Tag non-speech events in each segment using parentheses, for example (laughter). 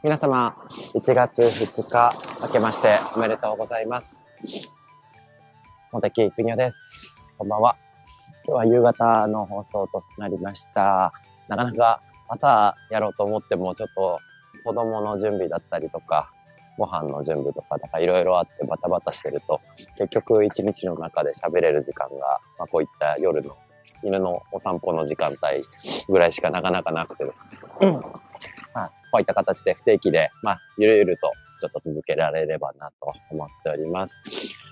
皆様、1月2日、明けましておめでとうございます。茂木邦夫です。こんばんは。今日は夕方の放送となりました。なかなか朝やろうと思っても、ちょっと子供の準備だったりとか、ご飯の準備とか、だかいろいろあってバタバタしてると、結局一日の中で喋れる時間が、まあ、こういった夜の犬のお散歩の時間帯ぐらいしかなかなかなくてですね。こういった形で不定期で、まあ、ゆるゆるとちょっと続けられればなと思っております。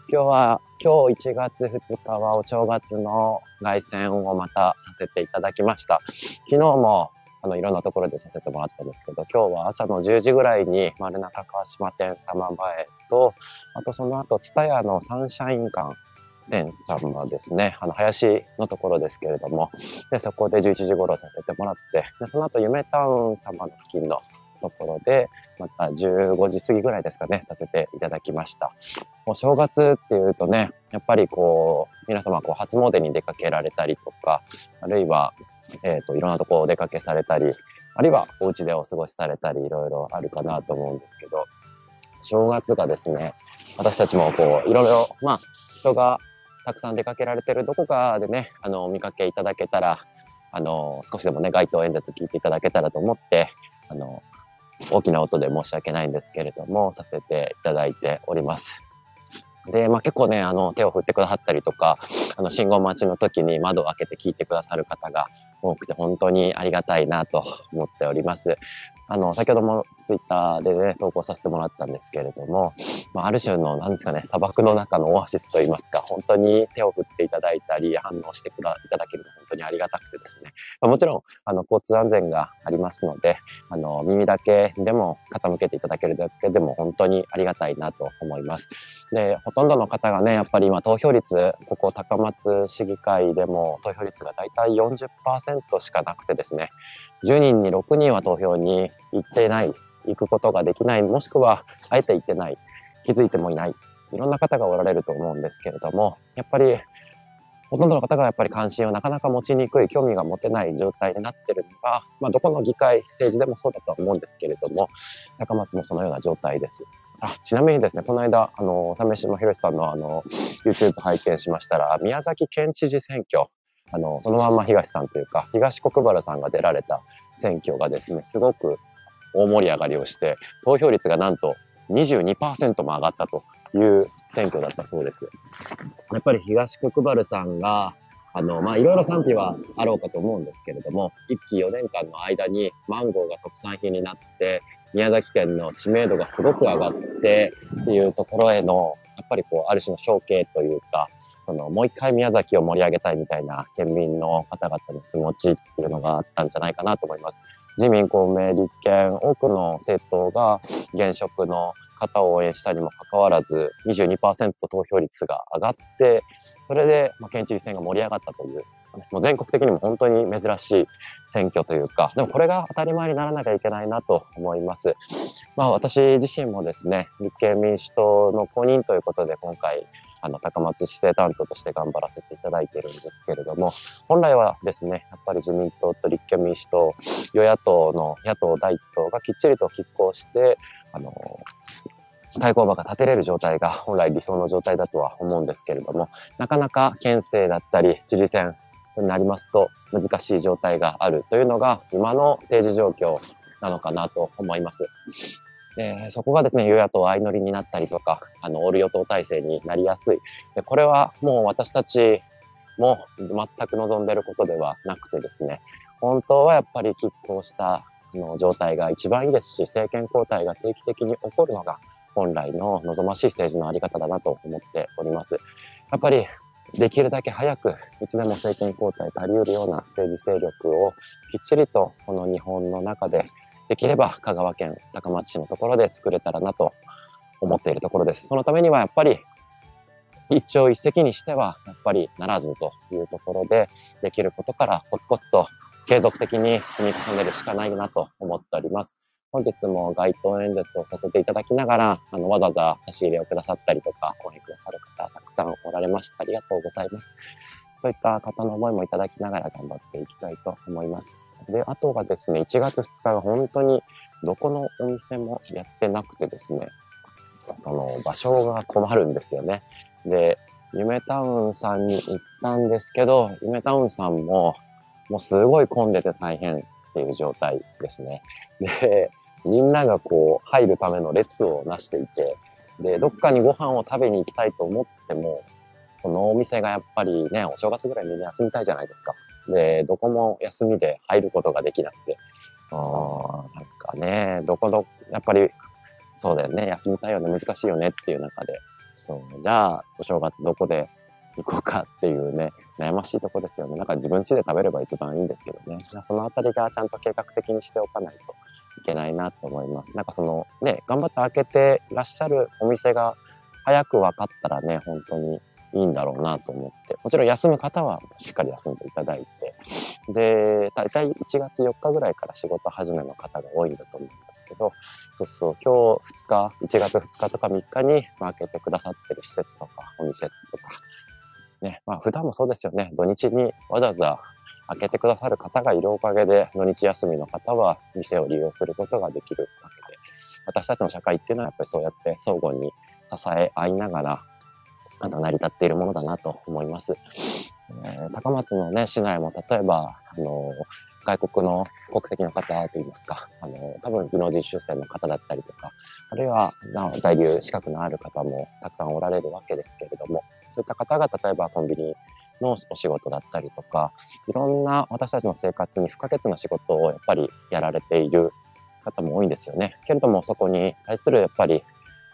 今日は、今日1月2日はお正月の凱旋をまたさせていただきました。昨日もあのいろんなところでさせてもらったんですけど、今日は朝の10時ぐらいに丸中川島店様前と、あとその後、ツタヤのサンシャイン館店様ですね、あの、林のところですけれども、で、そこで11時頃させてもらって、で、その後、夢タウン様の付近のところで、また15時過ぎぐらいですかね、させていただきました。お正月っていうとね、やっぱりこう、皆様こう初詣に出かけられたりとか、あるいは、えっ、ー、と、いろんなとこお出かけされたり、あるいはお家でお過ごしされたり、いろいろあるかなと思うんですけど、正月がですね、私たちもこう、いろいろ、まあ、人がたくさん出かけられてるどこかでね、あの、お見かけいただけたら、あの、少しでもね、街頭演説聞いていただけたらと思って、あの、大きな音で申し訳ないんですけれども、させていただいております。で、まあ、結構ね、あの、手を振ってくださったりとか、あの、信号待ちの時に窓を開けて聞いてくださる方が多くて、本当にありがたいなと思っております。あの、先ほどもツイッターでね、投稿させてもらったんですけれども、まあ、ある種の、なんですかね、砂漠の中のオアシスといいますか、本当に手を振っていただいたり、反応してくだいただけると本当にありがたくてですね、まあ、もちろん、あの、交通安全がありますので、あの、耳だけでも傾けていただけるだけでも本当にありがたいなと思います。で、ほとんどの方がね、やっぱり今投票率、ここ高松市議会でも投票率がだいたい40%しかなくてですね、10人に6人は投票に行ってない、行くことができない、もしくはあえて行ってない、気づいてもいない、いろんな方がおられると思うんですけれども、やっぱりほとんどの方がやっぱり関心をなかなか持ちにくい、興味が持てない状態になっているのが、まあ、どこの議会、政治でもそうだとは思うんですけれども、高松もそのような状態です。あ、ちなみにですね、この間、あの、鮫島博さんのあの、YouTube 拝見しましたら、宮崎県知事選挙、あの、そのまんま東さんというか、東国原さんが出られた選挙がですね、すごく大盛り上がりをして、投票率がなんと22%も上がったという選挙だったそうです。やっぱり東国原さんが、あの、ま、いろいろ賛否はあろうかと思うんですけれども、1期4年間の間にマンゴーが特産品になって、宮崎県の知名度がすごく上がってっていうところへの、やっぱりこう、ある種の承継というか、その、もう一回宮崎を盛り上げたいみたいな県民の方々の気持ちっていうのがあったんじゃないかなと思います。自民、公明、立憲、多くの政党が現職の方を応援したにもかかわらず、22%投票率が上がって、それで、ま県知事選が盛り上がったという、もう全国的にも本当に珍しい選挙というか、でもこれが当たり前にならなきゃいけないなと思います。まあ私自身もですね、立憲民主党の公認ということで今回、あの、高松市政担当として頑張らせていただいているんですけれども、本来はですね、やっぱり自民党と立憲民主党、与野党の野党第一党がきっちりと拮抗して、あの、対抗馬が立てれる状態が本来理想の状態だとは思うんですけれども、なかなか県政だったり知事選になりますと難しい状態があるというのが今の政治状況なのかなと思います。でそこがですね、与野党相乗りになったりとか、あの、オール与党体制になりやすい。でこれはもう私たちも全く望んでることではなくてですね、本当はやっぱり拮抗したの状態が一番いいですし、政権交代が定期的に起こるのが本来の望ましい政治のあり方だなと思っております。やっぱりできるだけ早くいつでも政権交代足りうるような政治勢力をきっちりとこの日本の中でできれば香川県高松市のところで作れたらなと思っているところです。そのためにはやっぱり一朝一夕にしてはやっぱりならずというところでできることからコツコツと継続的に積み重ねるしかないなと思っております。本日も街頭演説をさせていただきながら、あの、わざわざ差し入れをくださったりとか、応援くださる方、たくさんおられました。ありがとうございます。そういった方の思いもいただきながら頑張っていきたいと思います。で、あとがですね、1月2日が本当にどこのお店もやってなくてですね、その場所が困るんですよね。で、夢タウンさんに行ったんですけど、夢タウンさんも、もうすごい混んでて大変っていう状態ですね。で、みんながこう入るための列をなしていて、で、どっかにご飯を食べに行きたいと思っても、そのお店がやっぱりね、お正月ぐらいみんな休みたいじゃないですか。で、どこも休みで入ることができなくて、あなんかね、どこど、やっぱり、そうだよね、休みたいよね、難しいよねっていう中で、そう、じゃあ、お正月どこで行こうかっていうね、悩ましいとこですよね。なんか自分家で食べれば一番いいんですけどね。そのあたりがちゃんと計画的にしておかないといけないなと思います。なんかそのね、頑張って開けてらっしゃるお店が早く分かったらね、本当にいいんだろうなと思って、もちろん休む方はしっかり休んでいただいて、で、大体1月4日ぐらいから仕事始めの方が多いんだと思うんですけど、そうそう、今日2日、1月2日とか3日に開けてくださってる施設とか、お店とか、ね、まあ普段もそうですよね、土日にわざわざ開けてくださる方がいるおかげで、土日休みの方は店を利用することができるわけで、私たちの社会っていうのはやっぱりそうやって相互に支え合いながら、あの、成り立っているものだなと思います。えー、高松のね、市内も例えば、あの、外国の国籍の方といいますか、あの、多分技能実習生の方だったりとか、あるいは、なお在留資格のある方もたくさんおられるわけですけれども、そういった方が例えばコンビニのお仕事だったりとか、いろんな私たちの生活に不可欠な仕事をやっぱりやられている方も多いんですよね。けれどもそこに対するやっぱり、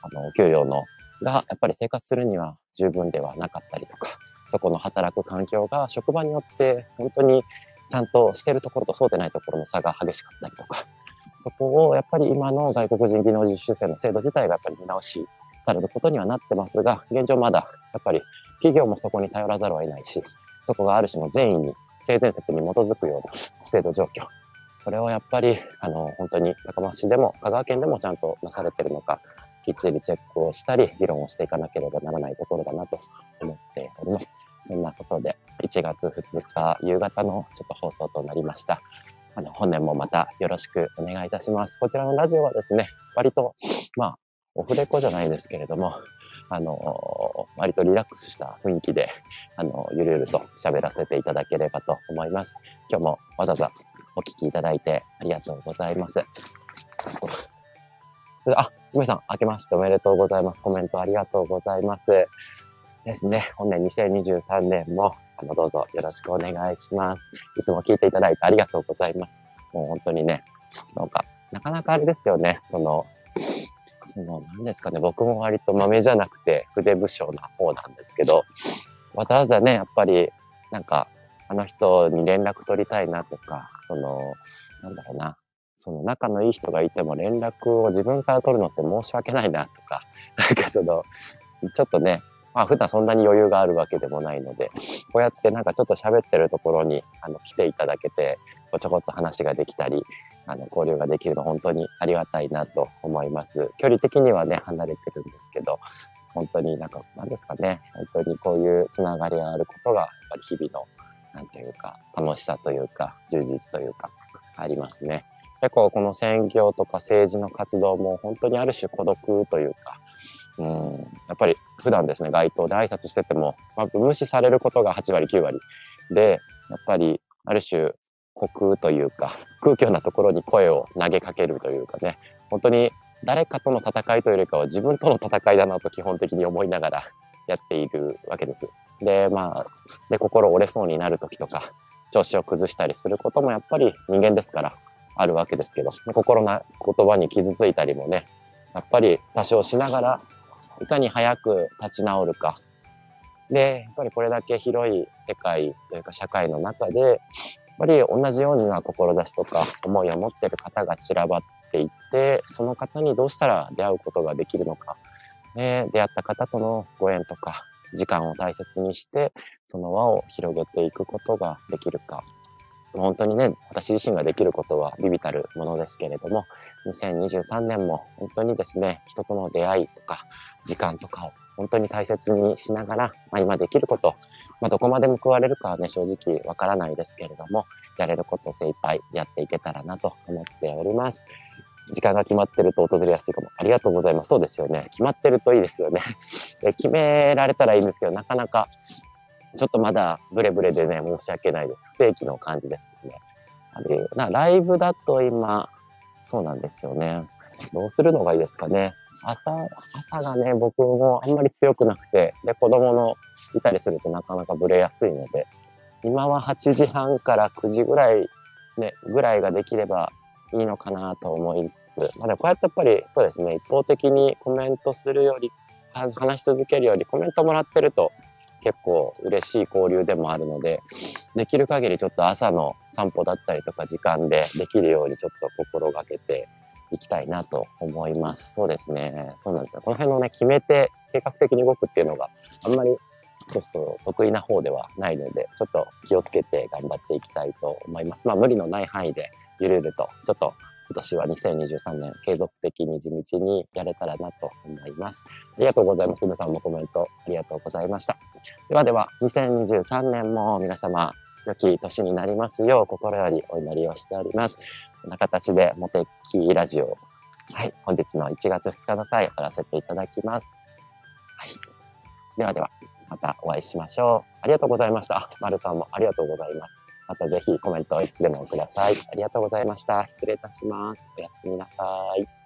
あの、給与のがやっぱり生活するには十分ではなかったりとか、そこの働く環境が職場によって本当にちゃんとしてるところとそうでないところの差が激しかったりとか、そこをやっぱり今の外国人技能実習生の制度自体がやっぱり見直しされることにはなってますが、現状まだやっぱり企業もそこに頼らざるを得ないし、そこがある種の善意に、性善説に基づくような (laughs) 制度状況。これをやっぱり、あの、本当に高松市でも、香川県でもちゃんとなされてるのか、きっちりチェックをしたり、議論をしていかなければならないところだなと思っております。そんなことで、1月2日夕方のちょっと放送となりました。あの、本年もまたよろしくお願いいたします。こちらのラジオはですね、割と、まあ、オフレコじゃないですけれども、あの、割とリラックスした雰囲気で、(laughs) あの、ゆるゆると喋らせていただければと思います。今日もわざわざお聞きいただいてありがとうございます。(laughs) あ、つめさん、明けましておめでとうございます。コメントありがとうございます。ですね。本年2023年も、あの、どうぞよろしくお願いします。いつも聞いていただいてありがとうございます。もう本当にね、なんか、なかなかあれですよね。その、その、何ですかね、僕も割と豆じゃなくて筆武将な方なんですけど、わざわざね、やっぱり、なんか、あの人に連絡取りたいなとか、その、なんだろうな、その仲のいい人がいても連絡を自分から取るのって申し訳ないなとか、(laughs) なんかその、ちょっとね、まあ普段そんなに余裕があるわけでもないので、こうやってなんかちょっと喋ってるところにあの来ていただけて、ちょこっと話ができたり、あの交流ができるの本当にありがたいなと思います。距離的にはね、離れてるんですけど、本当になんか、何ですかね、本当にこういうつながりがあることが、やっぱり日々の、なんていうか、楽しさというか、充実というか、ありますね。結構この選挙とか政治の活動も本当にある種孤独というか、うん、やっぱり普段ですね、街頭で挨拶してても、まあ、無視されることが8割、9割。で、やっぱりある種虚空というか、空虚なところに声を投げかけるというかね、本当に誰かとの戦いというよりかは自分との戦いだなと基本的に思いながら (laughs) やっているわけです。で、まあ、で、心折れそうになる時とか、調子を崩したりすることもやっぱり人間ですからあるわけですけど、心な言葉に傷ついたりもね、やっぱり多少しながら、いかに早く立ち直るか。で、やっぱりこれだけ広い世界というか社会の中で、ぱり同じような志とか思いを持っている方が散らばっていって、その方にどうしたら出会うことができるのか、ね、出会った方とのご縁とか、時間を大切にして、その輪を広げていくことができるか。本当にね、私自身ができることはビビたるものですけれども、2023年も本当にですね、人との出会いとか、時間とかを本当に大切にしながら、まあ、今できること、まあ、どこまで報われるかはね、正直わからないですけれども、やれることを精一杯やっていけたらなと思っております。時間が決まってると訪れやすいかも。ありがとうございます。そうですよね。決まってるといいですよね。(laughs) 決められたらいいんですけど、なかなか、ちょっとまだブレブレでね、申し訳ないです。不定期の感じですよね。あれなライブだと今、そうなんですよね。どうするのがいいですかね。朝、朝がね、僕もあんまり強くなくて、で、子供のいたりするとなかなかブレやすいので、今は8時半から9時ぐらい、ね、ぐらいができればいいのかなと思いつつ、まあでもこうやってやっぱりそうですね、一方的にコメントするより、話し続けるよりコメントもらってると結構嬉しい交流でもあるので、できる限りちょっと朝の散歩だったりとか時間でできるようにちょっと心がけていきたいなと思います。そうですね。そうなんですよ。この辺のね、決めて計画的に動くっていうのがあんまりそうそう得意な方ではないので、ちょっと気をつけて頑張っていきたいと思います。まあ無理のない範囲でゆるゆると、ちょっと今年は2023年継続的に地道にやれたらなと思います。ありがとうございます。皆さんもコメントありがとうございました。ではでは、2023年も皆様、良き年になりますよう心よりお祈りをしております。こんな形でモテキーラジオ、はい、本日の1月2日の回、終わらせていただきます。はい。ではでは、またお会いしましょう。ありがとうございました。まるさんもありがとうございます。またぜひコメントをいつでもください。ありがとうございました。失礼いたします。おやすみなさい。